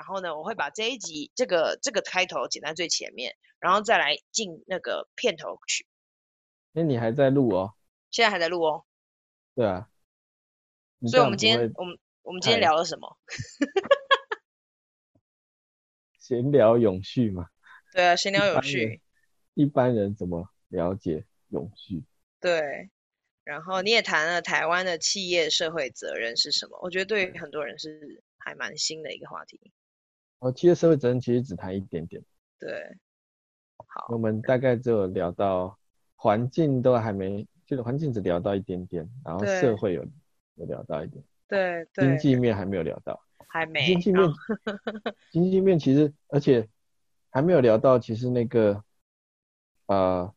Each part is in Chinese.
然后呢，我会把这一集这个这个开头剪在最前面，然后再来进那个片头曲。那你还在录哦？现在还在录哦。对啊。所以我们今天我们我们今天聊了什么？闲聊永续嘛。对啊，闲聊永续。一般人怎么了解永续？对。然后你也谈了台湾的企业社会责任是什么？我觉得对于很多人是还蛮新的一个话题。哦，企业社会责任其实只谈一点点。对。好。我们大概只有聊到环境都还没，就是环境只聊到一点点，然后社会有有聊到一点。对。经济面还没有聊到。还没。经济面，经济面其实而且还没有聊到，其实那个呃。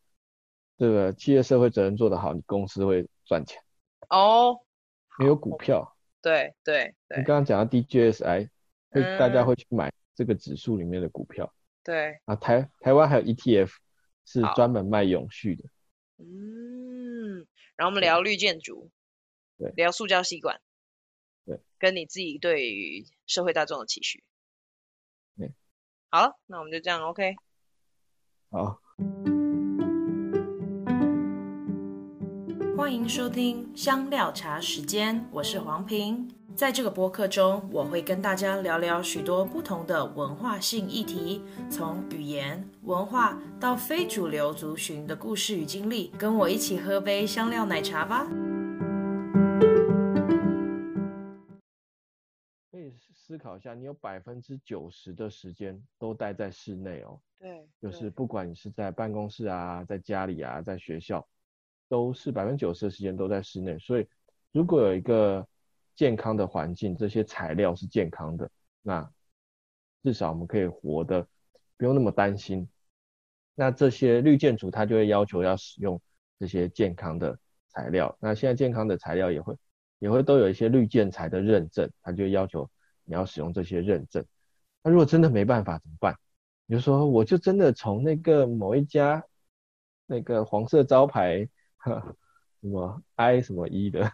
这个企业社会责任做得好，你公司会赚钱哦。没有股票，对对对。你刚刚讲到 DJSI，会大家会去买这个指数里面的股票。对。啊，台台湾还有 ETF 是专门卖永续的。嗯，然后我们聊绿建筑，对，聊塑胶吸管，对，跟你自己对于社会大众的期许。对。好，那我们就这样，OK。好。欢迎收听香料茶时间，我是黄平。在这个播客中，我会跟大家聊聊许多不同的文化性议题，从语言、文化到非主流族群的故事与经历。跟我一起喝杯香料奶茶吧。可以思考一下，你有百分之九十的时间都待在室内哦。对。就是不管你是在办公室啊，在家里啊，在学校。都是百分之九十的时间都在室内，所以如果有一个健康的环境，这些材料是健康的，那至少我们可以活得不用那么担心。那这些绿建筑它就会要求要使用这些健康的材料，那现在健康的材料也会也会都有一些绿建材的认证，它就要求你要使用这些认证。那如果真的没办法怎么办？比如说我就真的从那个某一家那个黄色招牌。什么 I 什么 E 的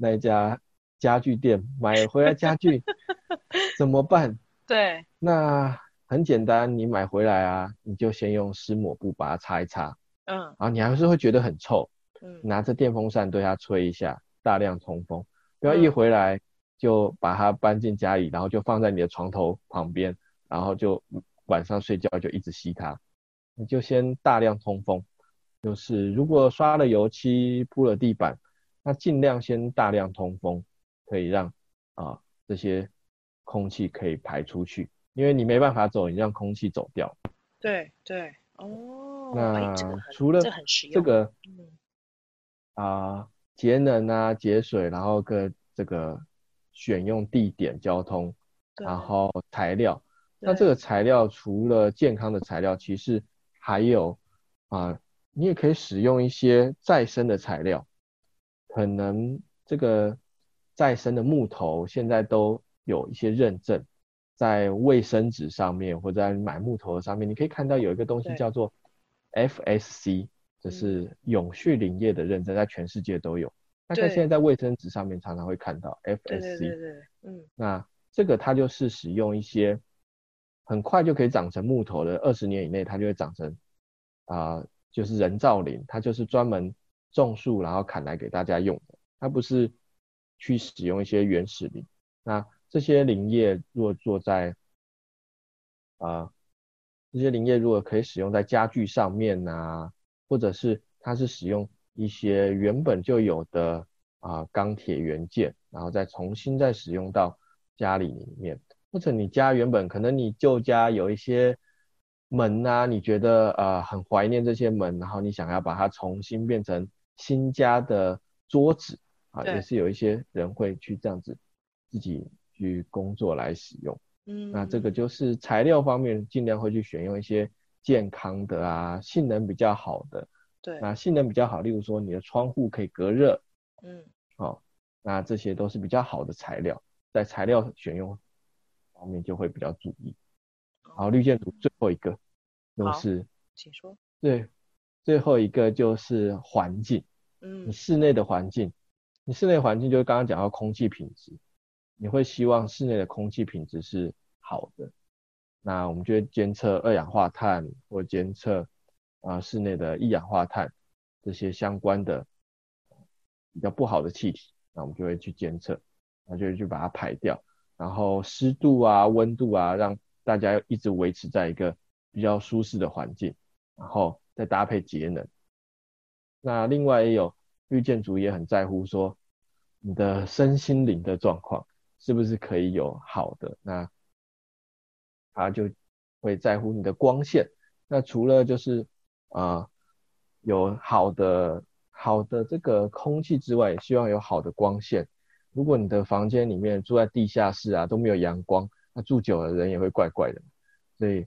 那一家家具店买回来家具 怎么办？对，那很简单，你买回来啊，你就先用湿抹布把它擦一擦，嗯，然后你还是会觉得很臭，嗯，拿着电风扇对它吹一下，大量通风，不要一回来就把它搬进家里，然后就放在你的床头旁边，然后就晚上睡觉就一直吸它，你就先大量通风。就是如果刷了油漆、铺了地板，那尽量先大量通风，可以让啊、呃、这些空气可以排出去，因为你没办法走，你让空气走掉。对对哦。那除了这个啊节能啊节水，然后跟这个选用地点、交通，然后材料，那这个材料除了健康的材料，其实还有啊。呃你也可以使用一些再生的材料，可能这个再生的木头现在都有一些认证，在卫生纸上面或者在买木头的上面，你可以看到有一个东西叫做 FSC，这是永续林业的认证，在全世界都有。大概现在在卫生纸上面常常会看到 FSC，对对对对，嗯，那这个它就是使用一些很快就可以长成木头的，二十年以内它就会长成啊。呃就是人造林，它就是专门种树然后砍来给大家用的，它不是去使用一些原始林。那这些林业如果做在啊、呃，这些林业如果可以使用在家具上面啊，或者是它是使用一些原本就有的啊钢铁元件，然后再重新再使用到家里里面，或者你家原本可能你旧家有一些。门啊，你觉得呃很怀念这些门，然后你想要把它重新变成新家的桌子啊，也是有一些人会去这样子自己去工作来使用。嗯，那这个就是材料方面尽量会去选用一些健康的啊，性能比较好的。对，那性能比较好，例如说你的窗户可以隔热。嗯，好，哦，那这些都是比较好的材料，在材料选用方面就会比较注意。好，绿建筑最后一个就是，请说。对，最后一个就是环境。嗯，你室内的环境，你室内环境就是刚刚讲到空气品质。你会希望室内的空气品质是好的，那我们就会监测二氧化碳或监测啊室内的一氧化碳这些相关的比较不好的气体，那我们就会去监测，那就会去把它排掉，然后湿度啊、温度啊，让大家一直维持在一个比较舒适的环境，然后再搭配节能。那另外也有绿建筑也很在乎说你的身心灵的状况。是不是可以有好的？那他就会在乎你的光线。那除了就是啊、有好的好的这个空气之外，也希望有好的光线。如果你的房间里面住在地下室啊，都没有阳光，那住久了人也会怪怪的。所以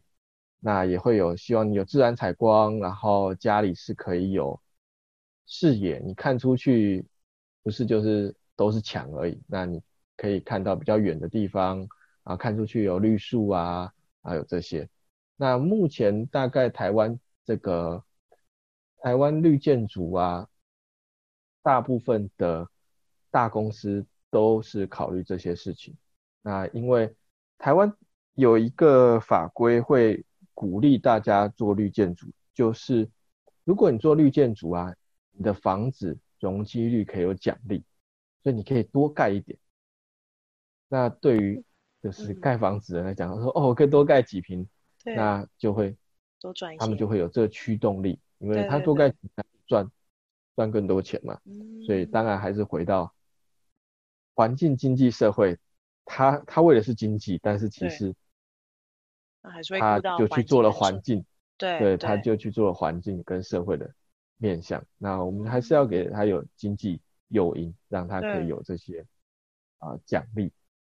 那也会有希望你有自然采光，然后家里是可以有视野，你看出去不是就是都是墙而已。那你。可以看到比较远的地方，啊，看出去有绿树啊，还有这些。那目前大概台湾这个台湾绿建筑啊，大部分的大公司都是考虑这些事情。那因为台湾有一个法规会鼓励大家做绿建筑，就是如果你做绿建筑啊，你的房子容积率可以有奖励，所以你可以多盖一点。那对于就是盖房子的人来讲，他、说哦，我可以多盖几平，那就会多赚，他们就会有这个驱动力，因为他多盖几平赚赚更多钱嘛。嗯、所以当然还是回到环境经济社会，他他为的是经济，但是其实他就去做了环境，对，对，他就去做了环境跟社会的面向。那我们还是要给他有经济诱因，让他可以有这些啊奖励。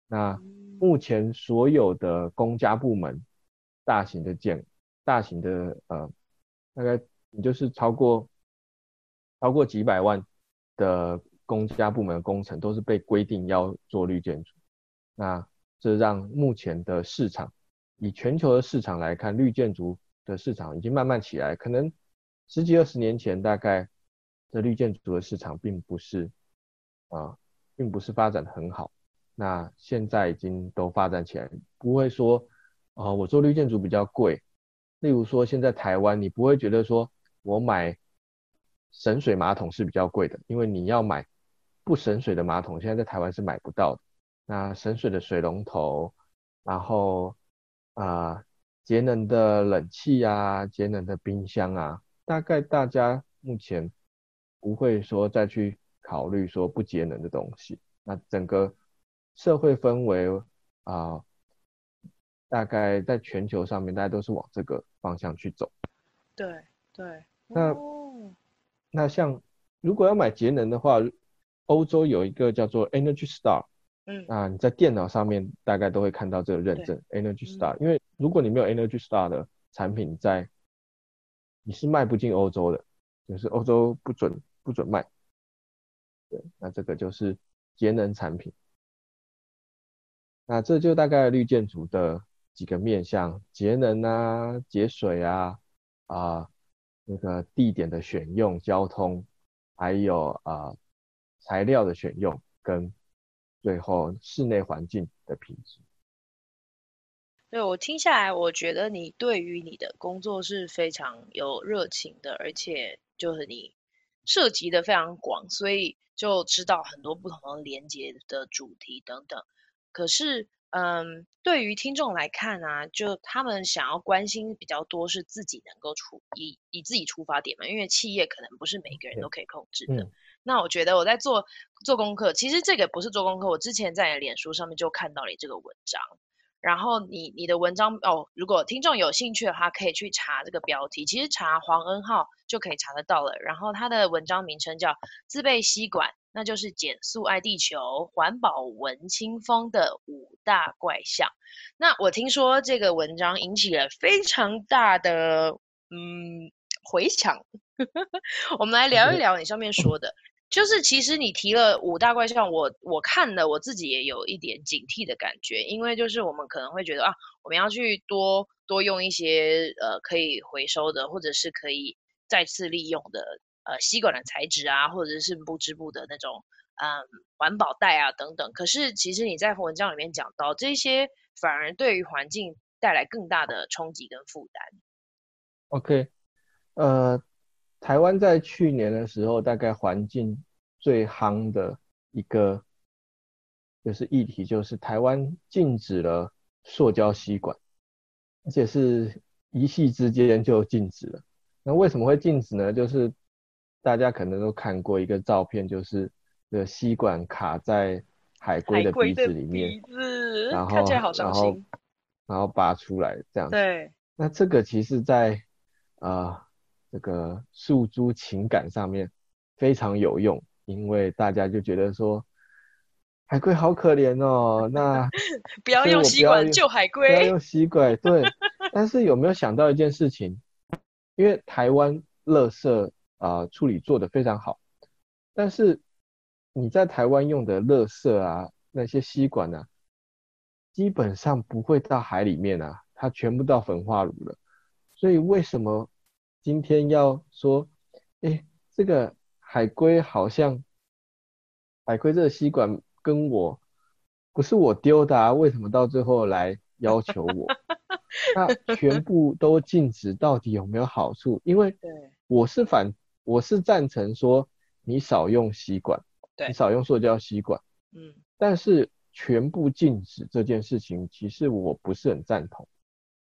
那目前所有的公家部门，大型的建，大型的呃，大概你就是超过超过几百万的公家部门的工程，都是被规定要做绿建筑。那这让目前的市场，以全球的市场来看，绿建筑的市场已经慢慢起来。可能十几二十年前，大概这绿建筑的市场并不是啊、并不是发展得很好。那现在已经都发展起来，不会说，呃，我做绿建筑比较贵。例如说，现在台湾你不会觉得说我买省水马桶是比较贵的，因为你要买不省水的马桶，现在在台湾是买不到的。那省水的水龙头，然后啊，呃，节能的冷气啊，节能的冰箱啊，大概大家目前不会说再去考虑说不节能的东西。那整个。社会氛围啊、呃，大概在全球上面，大家都是往这个方向去走。对对。那、哦、那像如果要买节能的话，欧洲有一个叫做 Energy Star，嗯啊，你在电脑上面大概都会看到这个认证 Energy Star，、嗯、因为如果你没有 Energy Star 的产品在，你是卖不进欧洲的，就是欧洲不准不准卖。对，那这个就是节能产品。那这就大概绿建筑的几个面向：节能啊、节水啊、啊那个地点的选用、交通，还有啊材料的选用，跟最后室内环境的品质。对，我听下来，我觉得你对于你的工作是非常有热情的，而且就是你涉及的非常广，所以就知道很多不同的连接的主题等等。可是，嗯，对于听众来看啊，就他们想要关心比较多是自己能够出以以自己出发点嘛，因为企业可能不是每个人都可以控制的。嗯、那我觉得我在做做功课，其实这个不是做功课，我之前在脸书上面就看到了这个文章。然后你你的文章哦，如果听众有兴趣的话，可以去查这个标题，其实查黄恩浩就可以查得到了。然后他的文章名称叫“自备吸管”。那就是减速爱地球、环保文清风的五大怪象。那我听说这个文章引起了非常大的嗯回响。我们来聊一 聊你上面说的，就是其实你提了五大怪象，我我看了我自己也有一点警惕的感觉，因为就是我们可能会觉得啊，我们要去多多用一些呃可以回收的，或者是可以再次利用的。呃，吸管的材质啊，或者是不织布的那种嗯环保袋啊等等。可是其实你在文章里面讲到，这些反而对于环境带来更大的冲击跟负担。OK，呃，台湾在去年的时候，大概环境最夯的一个就是议题，就是台湾禁止了塑胶吸管，而且是一夕之间就禁止了。那为什么会禁止呢？就是大家可能都看过一个照片，就是这个吸管卡在海龟的鼻子里面，然后然后然后拔出来这样子。对。那这个其实在啊、呃、这个诉诸情感上面非常有用，因为大家就觉得说海龟好可怜哦，那 不要用吸管救海龟，不要用吸管。对。但是有没有想到一件事情？因为台湾垃圾啊、呃、处理做得非常好，但是你在台湾用的垃圾啊，那些吸管啊，基本上不会到海里面啊，它全部到焚化炉了。所以为什么今天要说，哎，这个海龟好像海龟这个吸管跟我不是我丢的啊，为什么到最后来要求我？那全部都禁止，到底有没有好处？因为我是反，我是赞成说你少用吸管，你少用塑胶吸管。嗯，但是全部禁止这件事情，其实我不是很赞同。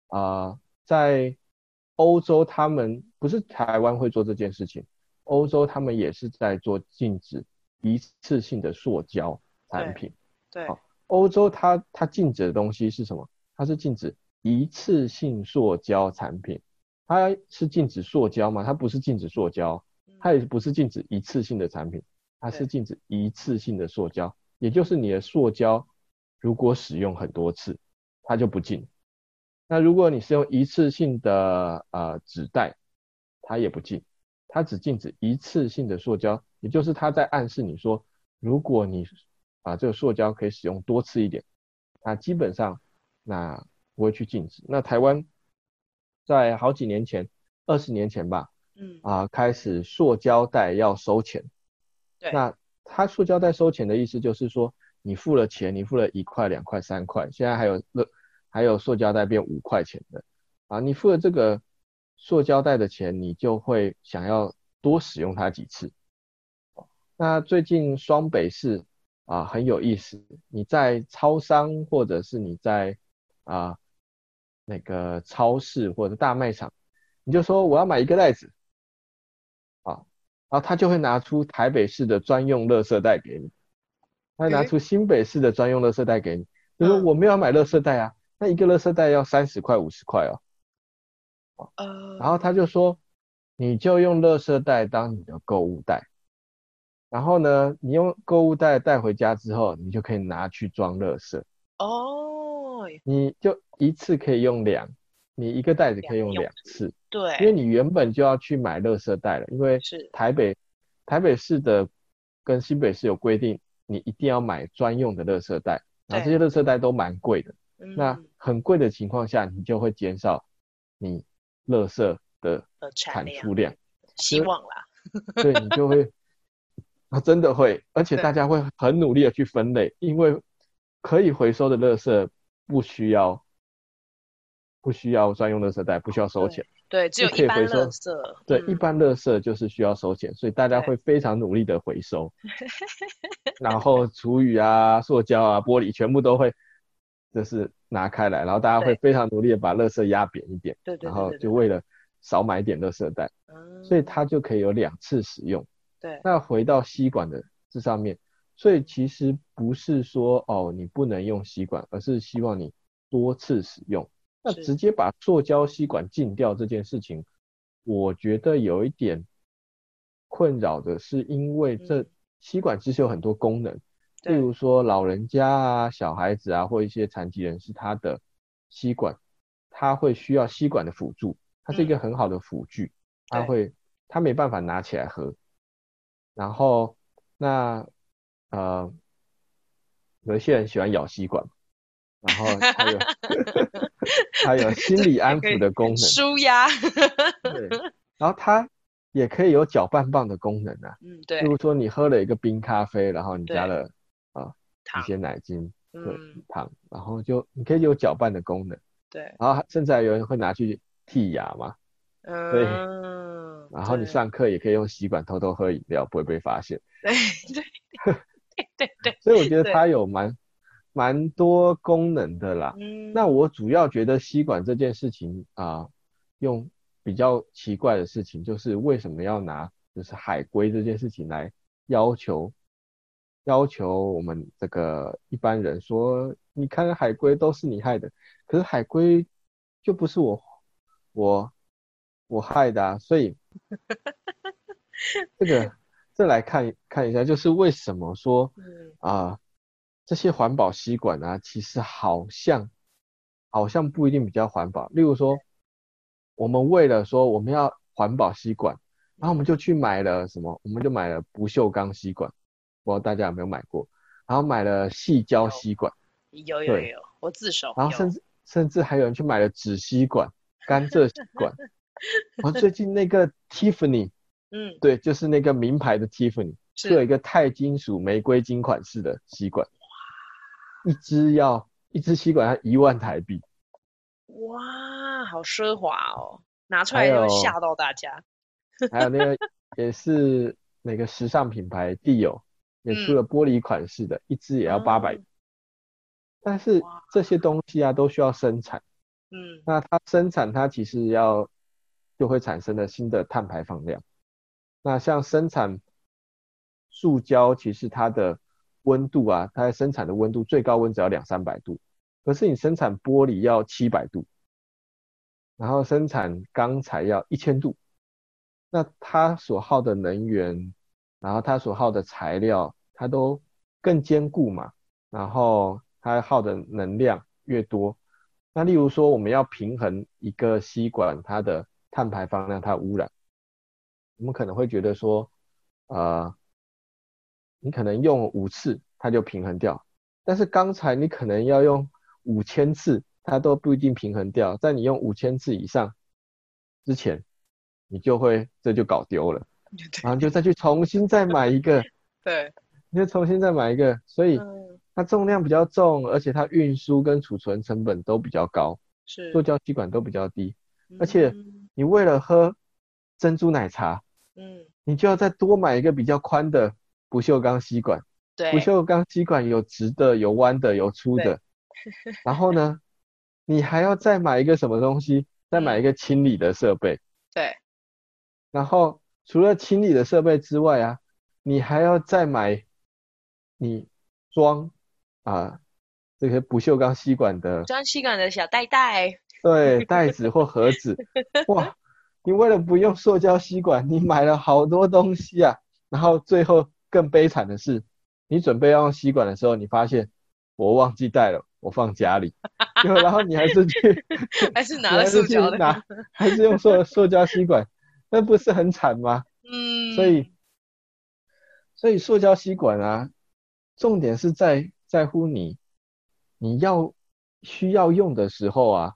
啊、呃，在欧洲，他们不是台湾会做这件事情，欧洲他们也是在做禁止一次性的塑胶产品。对，欧洲它它禁止的东西是什么？它是禁止。一次性塑胶产品，它是禁止塑胶吗？它不是禁止塑胶，它也不是禁止一次性的产品，它是禁止一次性的塑胶，也就是你的塑胶如果使用很多次，它就不禁。那如果你是用一次性的呃纸袋，它也不禁，它只禁止一次性的塑胶，也就是它在暗示你说，如果你啊这个塑胶可以使用多次一点，那基本上那。不会去禁止。那台湾在好几年前，二十年前吧，嗯啊，开始塑胶袋要收钱。对。那它塑胶袋收钱的意思就是说，你付了钱，你付了一块、两块、三块，现在还有乐，还有塑胶袋变五块钱的。啊，你付了这个塑胶袋的钱，你就会想要多使用它几次。那最近双北市啊很有意思，你在超商或者是你在啊。那个超市或者大卖场，你就说我要买一个袋子，啊，然后他就会拿出台北市的专用垃圾袋给你，他拿出新北市的专用垃圾袋给你，就说我没有要买垃圾袋啊，那一个垃圾袋要三十块五十块哦，然后他就说你就用垃圾袋当你的购物袋，然后呢，你用购物袋带回家之后，你就可以拿去装垃圾哦。你就一次可以用两，你一个袋子可以用两次，对，因为你原本就要去买垃圾袋了，因为是。台北台北市的跟新北市有规定，你一定要买专用的垃圾袋，然后这些垃圾袋都蛮贵的，那很贵的情况下，你就会减少你垃圾的产出量，希望啦，对，你就会啊 真的会，而且大家会很努力的去分类，因为可以回收的垃圾。不需要，不需要专用垃圾袋，不需要收钱。对，只有一般垃圾。对，一般垃圾就是需要收钱，所以大家会非常努力的回收。然后厨余啊、塑胶啊、玻璃全部都会，就是拿开来，然后大家会非常努力的把垃圾压扁一点。对对。然后就为了少买一点垃圾袋，所以它就可以有两次使用。对。那回到吸管的这上面。所以其实不是说哦，你不能用吸管，而是希望你多次使用。那直接把塑胶吸管禁掉这件事情，我觉得有一点困扰的是，因为这吸管其实有很多功能，例如说老人家啊、小孩子啊，或一些残疾人士，他的吸管他会需要吸管的辅助，它是一个很好的辅具，他会他没办法拿起来喝，然后那。呃，有一些人喜欢咬吸管，然后还有 还有心理安抚的功能，舒压。对，然后它也可以有搅拌棒的功能啊。嗯，对。比如说你喝了一个冰咖啡，然后你加了啊一些奶精、对糖，然后就你可以有搅拌的功能。对。然后甚至还有人会拿去剔牙嘛。嗯。对。然后你上课也可以用吸管偷偷喝饮料，不会被发现。对对对对对。所以我觉得它有蛮蛮多功能的啦。嗯。那我主要觉得吸管这件事情啊，用比较奇怪的事情，就是为什么要拿就是海龟这件事情来要求要求我们这个一般人说，你看海龟都是你害的，可是海龟就不是我我我害的啊，所以。这个再来看看一下，就是为什么说啊、呃、这些环保吸管啊，其实好像好像不一定比较环保。例如说，我们为了说我们要环保吸管，然后我们就去买了什么？我们就买了不锈钢吸管，不知道大家有没有买过？然后买了细胶吸管，有有有有，我自首。然后甚至甚至还有人去买了纸吸管、甘蔗吸管。然后最近那个 Tiffany，嗯，对，就是那个名牌的 Tiffany，是有一个钛金属玫瑰金款式的吸管，哇，一支要一支吸管要一万台币，哇，好奢华哦，拿出来就会吓到大家。还有，还有那个 也是那个时尚品牌 Dior 也出了玻璃款式的，嗯、一支也要八百，但是这些东西啊都需要生产，嗯，那它生产它其实要。就会产生了新的碳排放量。那像生产塑胶，其实它的温度啊，它生产的温度最高温只要两三百度，可是你生产玻璃要七百度，然后生产钢材要一千度，那它所耗的能源，然后它所耗的材料，它都更坚固嘛，然后它耗的能量越多。那例如说，我们要平衡一个吸管，它的碳排放量，它污染，我们可能会觉得说，呃，你可能用五次它就平衡掉，但是刚才你可能要用五千次，它都不一定平衡掉。在你用五千次以上之前，你就会这就搞丢了，然后就再去重新再买一个，对，你就重新再买一个，所以它重量比较重，而且它运输跟储存成本都比较高，是，塑胶吸管都比较低，而且。你为了喝珍珠奶茶，嗯，你就要再多买一个比较宽的不锈钢吸管。对，不锈钢吸管有直的、有弯的、有粗的。然后呢，你还要再买一个什么东西？再买一个清理的设备。对。然后除了清理的设备之外啊，你还要再买你装啊这些不锈钢吸管的装吸管的小袋袋。对，袋子或盒子，哇！你为了不用塑胶吸管，你买了好多东西啊。然后最后更悲惨的是，你准备要用吸管的时候，你发现我忘记带了，我放家里。然后你还是去，还是拿了塑胶的，拿，还是用塑塑胶吸管，那不是很惨吗？嗯。所以，所以塑胶吸管啊，重点是在在乎你，你要需要用的时候啊。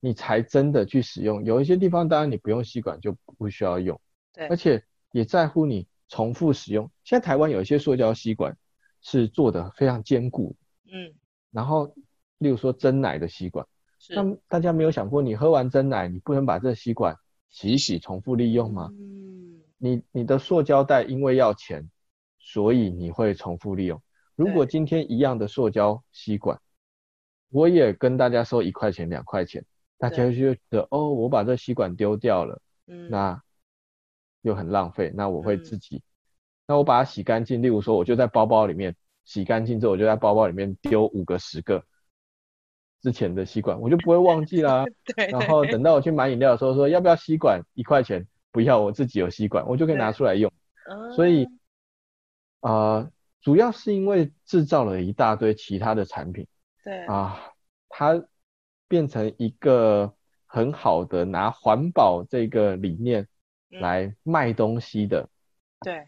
你才真的去使用，有一些地方当然你不用吸管就不需要用，对，而且也在乎你重复使用。现在台湾有一些塑胶吸管是做的非常坚固，嗯，然后例如说蒸奶的吸管，那大家没有想过，你喝完蒸奶，你不能把这吸管洗一洗重复利用吗？嗯，你你的塑胶袋因为要钱，所以你会重复利用。如果今天一样的塑胶吸管，我也跟大家收一块钱两块钱。大家就觉得哦，我把这吸管丢掉了，嗯，那又很浪费，那我会自己，嗯，那我把它洗干净，例如说，我就在包包里面洗干净之后，我就在包包里面丢五个、十个之前的吸管，我就不会忘记啦。对，对。然后等到我去买饮料的时候，说要不要吸管？一块钱，不要，我自己有吸管，我就可以拿出来用。所以，呃，主要是因为制造了一大堆其他的产品。对。啊，它。变成一个很好的拿环保这个理念来卖东西的，对，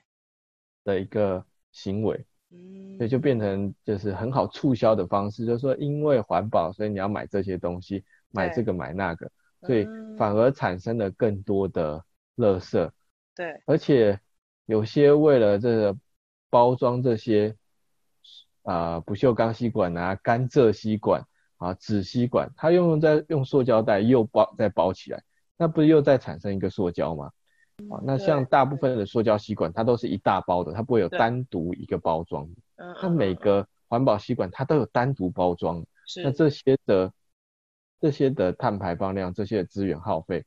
的一个行为，嗯，所以就变成就是很好促销的方式，就是说因为环保，所以你要买这些东西，买这个买那个，所以反而产生了更多的垃圾，对，而且有些为了这个包装这些啊、呃、不锈钢吸管啊、甘蔗吸管啊、纸吸管，它用在用塑胶袋又包再包起来，那不是又再产生一个塑胶吗？啊，那像大部分的塑胶吸管，它都是一大包的，它不会有单独一个包装。嗯，它每个环保吸管它都有单独包装。是，那这些的这些的碳排放量、这些的资源耗费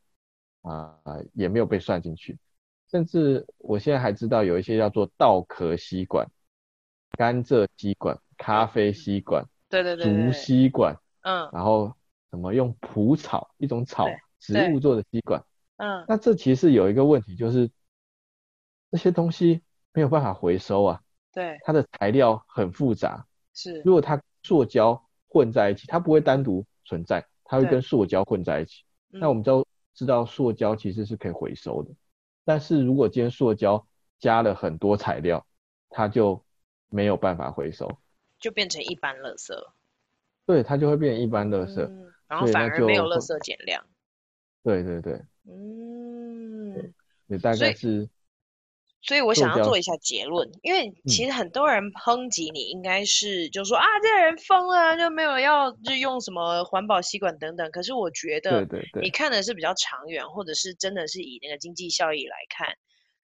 啊、呃，也没有被算进去。甚至我现在还知道有一些叫做稻壳吸管、甘蔗吸管、咖啡吸管、对对对，竹吸管，嗯，然后什么用蒲草一种草植物做的吸管。嗯，那这其实有一个问题，就是这些东西没有办法回收啊。对，它的材料很复杂。是，如果它塑胶混在一起，它不会单独存在，它会跟塑胶混在一起。那我们都知道，塑胶其实是可以回收的。但是如果今天塑胶加了很多材料，它就没有办法回收，就变成一般垃圾。对，它就会变成一般垃圾，嗯，然后反而没有垃圾减量。对对对。嗯，也大概是，所以我想要做一下结论，因为其实很多人抨击你，应该是就说、嗯、啊，这个人疯了，就没有要就用什么环保吸管等等。可是我觉得，你看的是比较长远，或者是真的是以那个经济效益来看。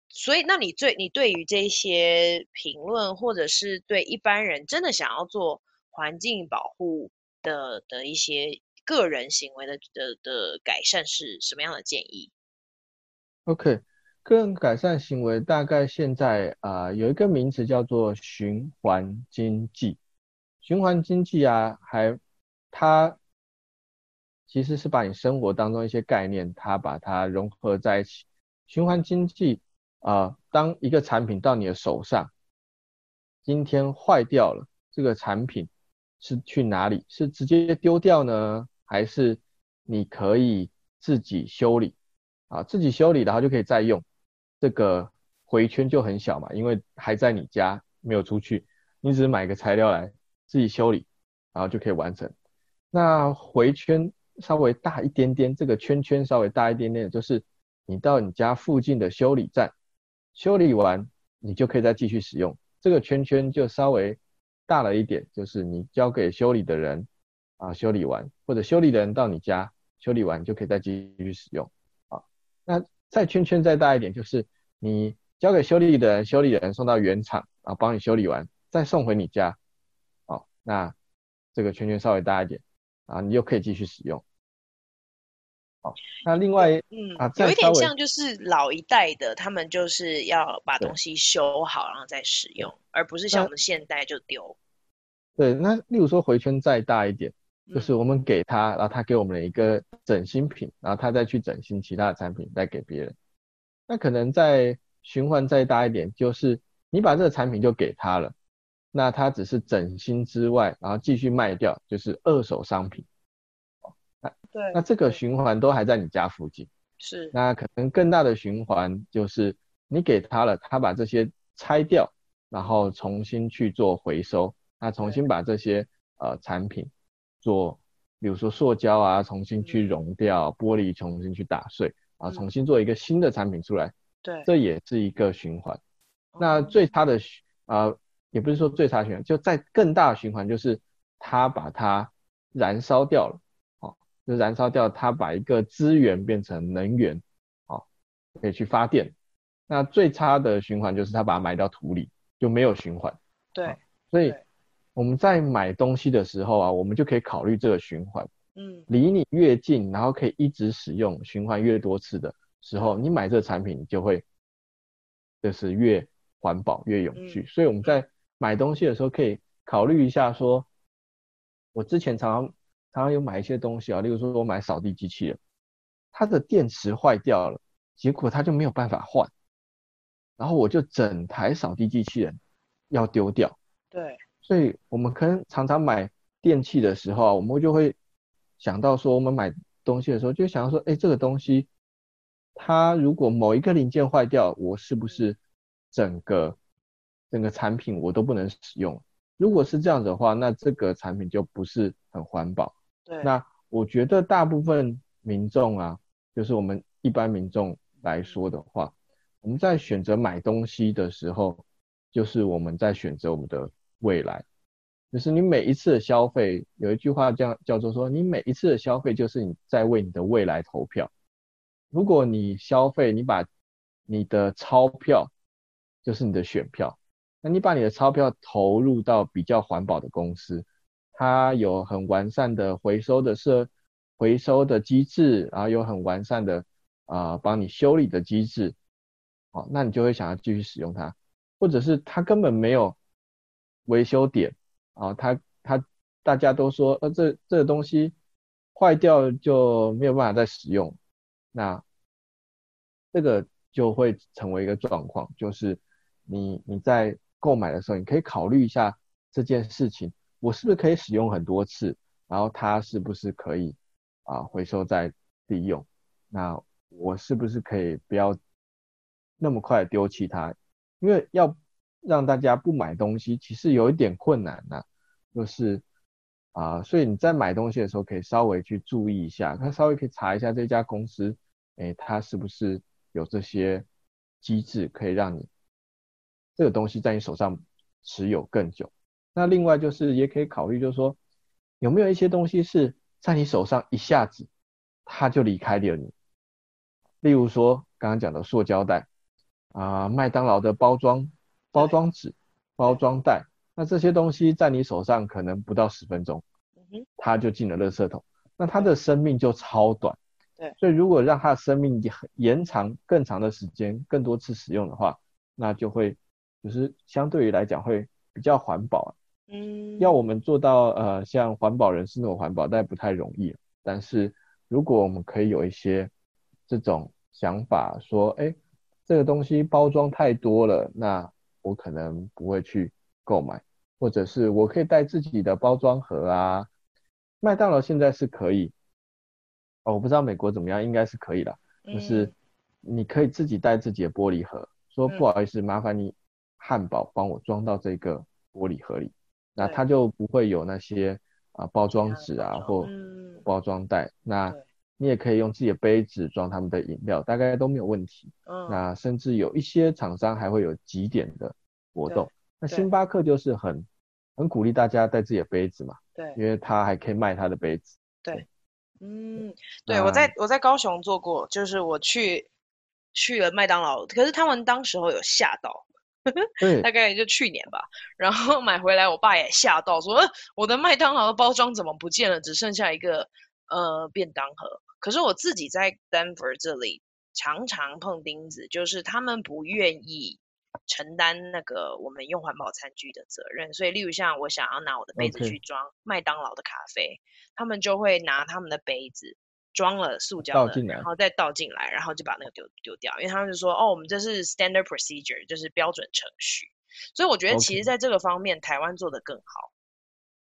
所以，那你最你对于这些评论，或者是对一般人真的想要做环境保护的的一些。个人行为的的的改善是什么样的建议？OK，个人改善行为大概现在啊、有一个名词叫做循环经济。循环经济啊，还它其实是把你生活当中一些概念，它把它融合在一起。循环经济啊、当一个产品到你的手上，今天坏掉了，这个产品是去哪里？是直接丢掉呢？还是你可以自己修理啊，自己修理然后就可以再用，这个回圈就很小嘛，因为还在你家没有出去，你只是买个材料来自己修理，然后就可以完成。那回圈稍微大一点点，这个圈圈稍微大一点点，就是你到你家附近的修理站修理完，你就可以再继续使用。这个圈圈就稍微大了一点，就是你交给修理的人。啊，修理完或者修理的人到你家修理完，就可以再继续使用。啊，那再圈圈再大一点，就是你交给修理的人，修理的人送到原厂啊，帮你修理完再送回你家。哦，那这个圈圈稍微大一点啊，你又可以继续使用。好，那另外嗯啊，有一点像就是老一代的，他们就是要把东西修好然后再使用，而不是像我们现代就丢。对，那例如说回圈再大一点。就是我们给他，然后他给我们了一个整新品，然后他再去整新其他的产品再给别人。那可能再循环再大一点，就是你把这个产品就给他了，那他只是整新之外，然后继续卖掉，就是二手商品。那对，那这个循环都还在你家附近。是。那可能更大的循环就是你给他了，他把这些拆掉，然后重新去做回收，那重新把这些呃产品。做，比如说塑胶啊，重新去熔掉，嗯、玻璃重新去打碎，啊，重新做一个新的产品出来。对、嗯，这也是一个循环。那最差的啊、呃，也不是说最差的循环，就在更大的循环，就是它把它燃烧掉了，哦，就燃烧掉，它把一个资源变成能源，哦，可以去发电。那最差的循环就是它把它埋到土里，就没有循环。对，所以。我们在买东西的时候啊，我们就可以考虑这个循环。嗯，离你越近，然后可以一直使用，循环越多次的时候，你买这个产品就会就是越环保、越永续。嗯。所以我们在买东西的时候，可以考虑一下说，我之前常常常常有买一些东西啊，例如说我买扫地机器人，它的电池坏掉了，结果它就没有办法换，然后我就整台扫地机器人要丢掉。对。所以我们可能常常买电器的时候啊，我们就会想到说，我们买东西的时候就想到说，哎，这个东西它如果某一个零件坏掉，我是不是整个整个产品我都不能使用？如果是这样子的话，那这个产品就不是很环保。对。那我觉得大部分民众啊，就是我们一般民众来说的话，我们在选择买东西的时候，就是我们在选择我们的未来。就是你每一次的消费，有一句话叫叫做说，你每一次的消费就是你在为你的未来投票。如果你消费，你把你的钞票就是你的选票，那你把你的钞票投入到比较环保的公司，它有很完善的回收的设回收的机制，然后有很完善的啊帮你修理的机制，好，那你就会想要继续使用它，或者是它根本没有维修点。啊，他他大家都说，呃，这这个东西坏掉就没有办法再使用，那这个就会成为一个状况，就是你你在购买的时候，你可以考虑一下这件事情，我是不是可以使用很多次，然后它是不是可以啊回收再利用，那我是不是可以不要那么快丢弃它，因为要。让大家不买东西，其实有一点困难呐、啊，就是啊、所以你在买东西的时候，可以稍微去注意一下，他稍微可以查一下这家公司，哎，它是不是有这些机制，可以让你这个东西在你手上持有更久。那另外就是也可以考虑，就是说有没有一些东西是在你手上一下子它就离开了你，例如说刚刚讲的塑胶袋啊、呃，麦当劳的包装。包装纸、包装袋，那这些东西在你手上可能不到十分钟，它就进了垃圾桶。那它的生命就超短。对，所以如果让它的生命延长更长的时间，更多次使用的话，那就会就是相对于来讲会比较环保。嗯，要我们做到呃像环保人士那种环保，但不太容易。但是如果我们可以有一些这种想法，说，哎，这个东西包装太多了，那我可能不会去购买，或者是我可以带自己的包装盒啊。麦当劳现在是可以，哦，我不知道美国怎么样，应该是可以的，就是你可以自己带自己的玻璃盒，说不好意思，麻烦你汉堡帮我装到这个玻璃盒里，那它就不会有那些啊包装纸啊或包装袋，那。你也可以用自己的杯子装他们的饮料，大概都没有问题。嗯，那甚至有一些厂商还会有集点的活动。那星巴克就是很很鼓励大家带自己的杯子嘛。对，因为他还可以卖他的杯子。对，对嗯，对，我在我在高雄做过，就是我去去了麦当劳，可是他们当时候有吓到，对，大概也就去年吧。然后买回来，我爸也吓到，说：“我的麦当劳的包装怎么不见了？只剩下一个呃便当盒。”可是我自己在 Denver 这里常常碰钉子，就是他们不愿意承担那个我们用环保餐具的责任，所以例如像我想要拿我的杯子去装麦当劳的咖啡.他们就会拿他们的杯子装了塑胶的，然后再倒进来，然后就把那个丢丢掉，因为他们就说哦，我们这是 standard procedure，就是标准程序。所以我觉得其实在这个方面.台湾做得更好。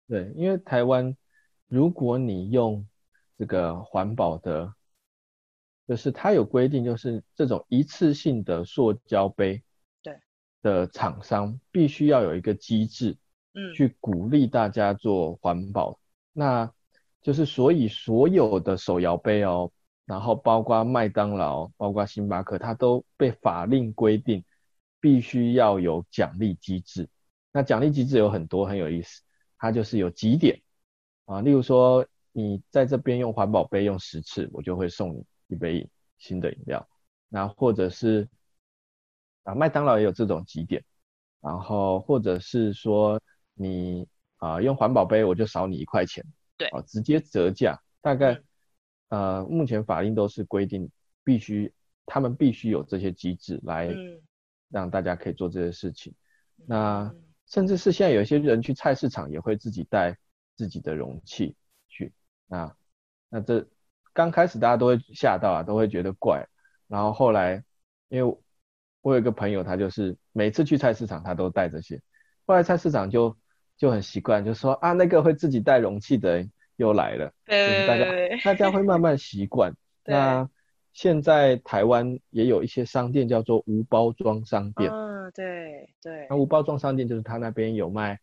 对，因为台湾如果你用这个环保的，就是它有规定，就是这种一次性的塑胶杯，对的厂商必须要有一个机制，嗯，去鼓励大家做环保。嗯、那就是所以所有的手摇杯哦，然后包括麦当劳、包括星巴克，它都被法令规定必须要有奖励机制。那奖励机制有很多，很有意思，它就是有几点啊，例如说。你在这边用环保杯用十次，我就会送你一杯新的饮料。那或者是啊，麦当劳也有这种几点，然后或者是说你啊用环保杯，我就少你一块钱，对，啊直接折价。大概呃目前法令都是规定必须，他们必须有这些机制来让大家可以做这些事情。那甚至是现在有一些人去菜市场也会自己带自己的容器。啊，那这刚开始大家都会吓到啊，都会觉得怪。然后后来，因为我有一个朋友，他就是每次去菜市场他都带这些。后来菜市场就就很习惯，就说啊，那个会自己带容器的又来了。对，就是大家大家会慢慢习惯。那现在台湾也有一些商店叫做无包装商店。嗯，对对。那无包装商店就是他那边有卖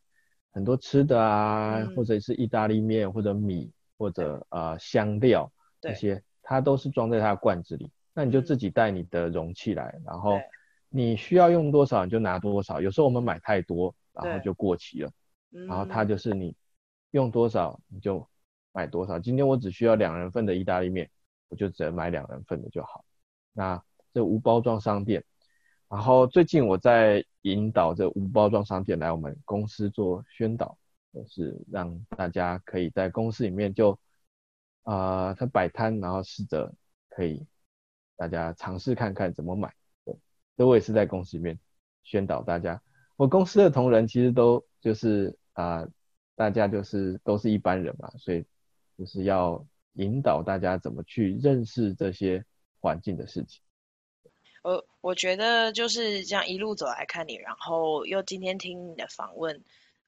很多吃的啊，嗯、或者是意大利面或者米。或者呃香料这些，它都是装在它的罐子里。那你就自己带你的容器来，然后你需要用多少你就拿多少，有时候我们买太多，然后就过期了，然后它就是你用多少你就买多少。今天我只需要两人份的意大利面，我就只能买两人份的就好。那这无包装商店，然后最近我在引导这无包装商店来我们公司做宣导，就是让大家可以在公司里面就啊，他摆摊，然后试着可以大家尝试看看怎么买。对，这我也是在公司里面宣导大家。我公司的同仁其实都就是啊，大家就是都是一般人嘛，所以就是要引导大家怎么去认识这些环境的事情。我我觉得就是这样一路走来看你，然后又今天听你的访问，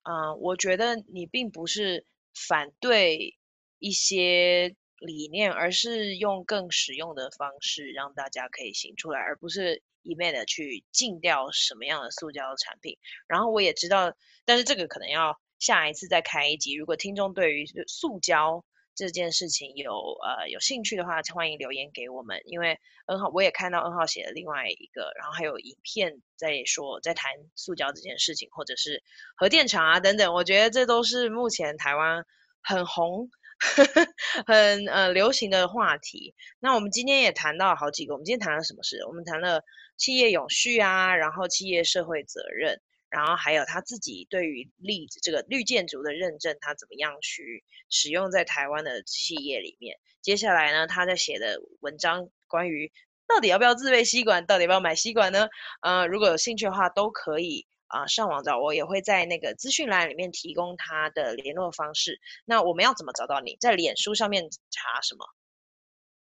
啊、我觉得你并不是反对一些理念，而是用更实用的方式让大家可以行出来，而不是一昧的去禁掉什么样的塑胶产品。然后我也知道，但是这个可能要下一次再开一集。如果听众对于塑胶，这件事情有呃有兴趣的话，欢迎留言给我们。因为 N 号我也看到 N 号写了另外一个，然后还有影片在说在谈塑胶这件事情，或者是核电厂啊等等。我觉得这都是目前台湾很红、很呃流行的话题。那我们今天也谈到好几个，我们今天谈了什么事？我们谈了企业永续啊，然后企业社会责任。然后还有他自己对于绿这个绿建筑的认证，他怎么样去使用在台湾的企业里面？接下来呢，他在写的文章关于到底要不要自备吸管，到底要不要买吸管呢？呃，如果有兴趣的话，都可以啊、呃、上网找我，也会在那个资讯栏里面提供他的联络方式。那我们要怎么找到你？在脸书上面查什么？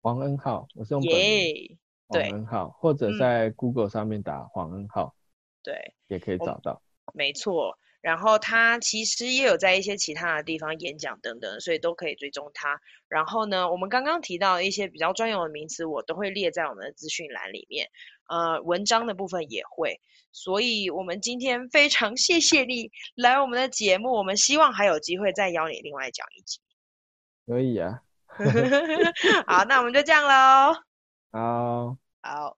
黄恩浩，我是用本名，yeah, 黄 N 号，对，或者在 Google 上面打黄 N 号。嗯对，也可以找到，没错。然后他其实也有在一些其他的地方演讲等等，所以都可以追踪他。然后呢，我们刚刚提到一些比较专有的名词，我都会列在我们的资讯栏里面。呃，文章的部分也会。所以我们今天非常谢谢你来我们的节目，我们希望还有机会再邀你另外讲一集。可以啊。好，那我们就这样喽。好。好。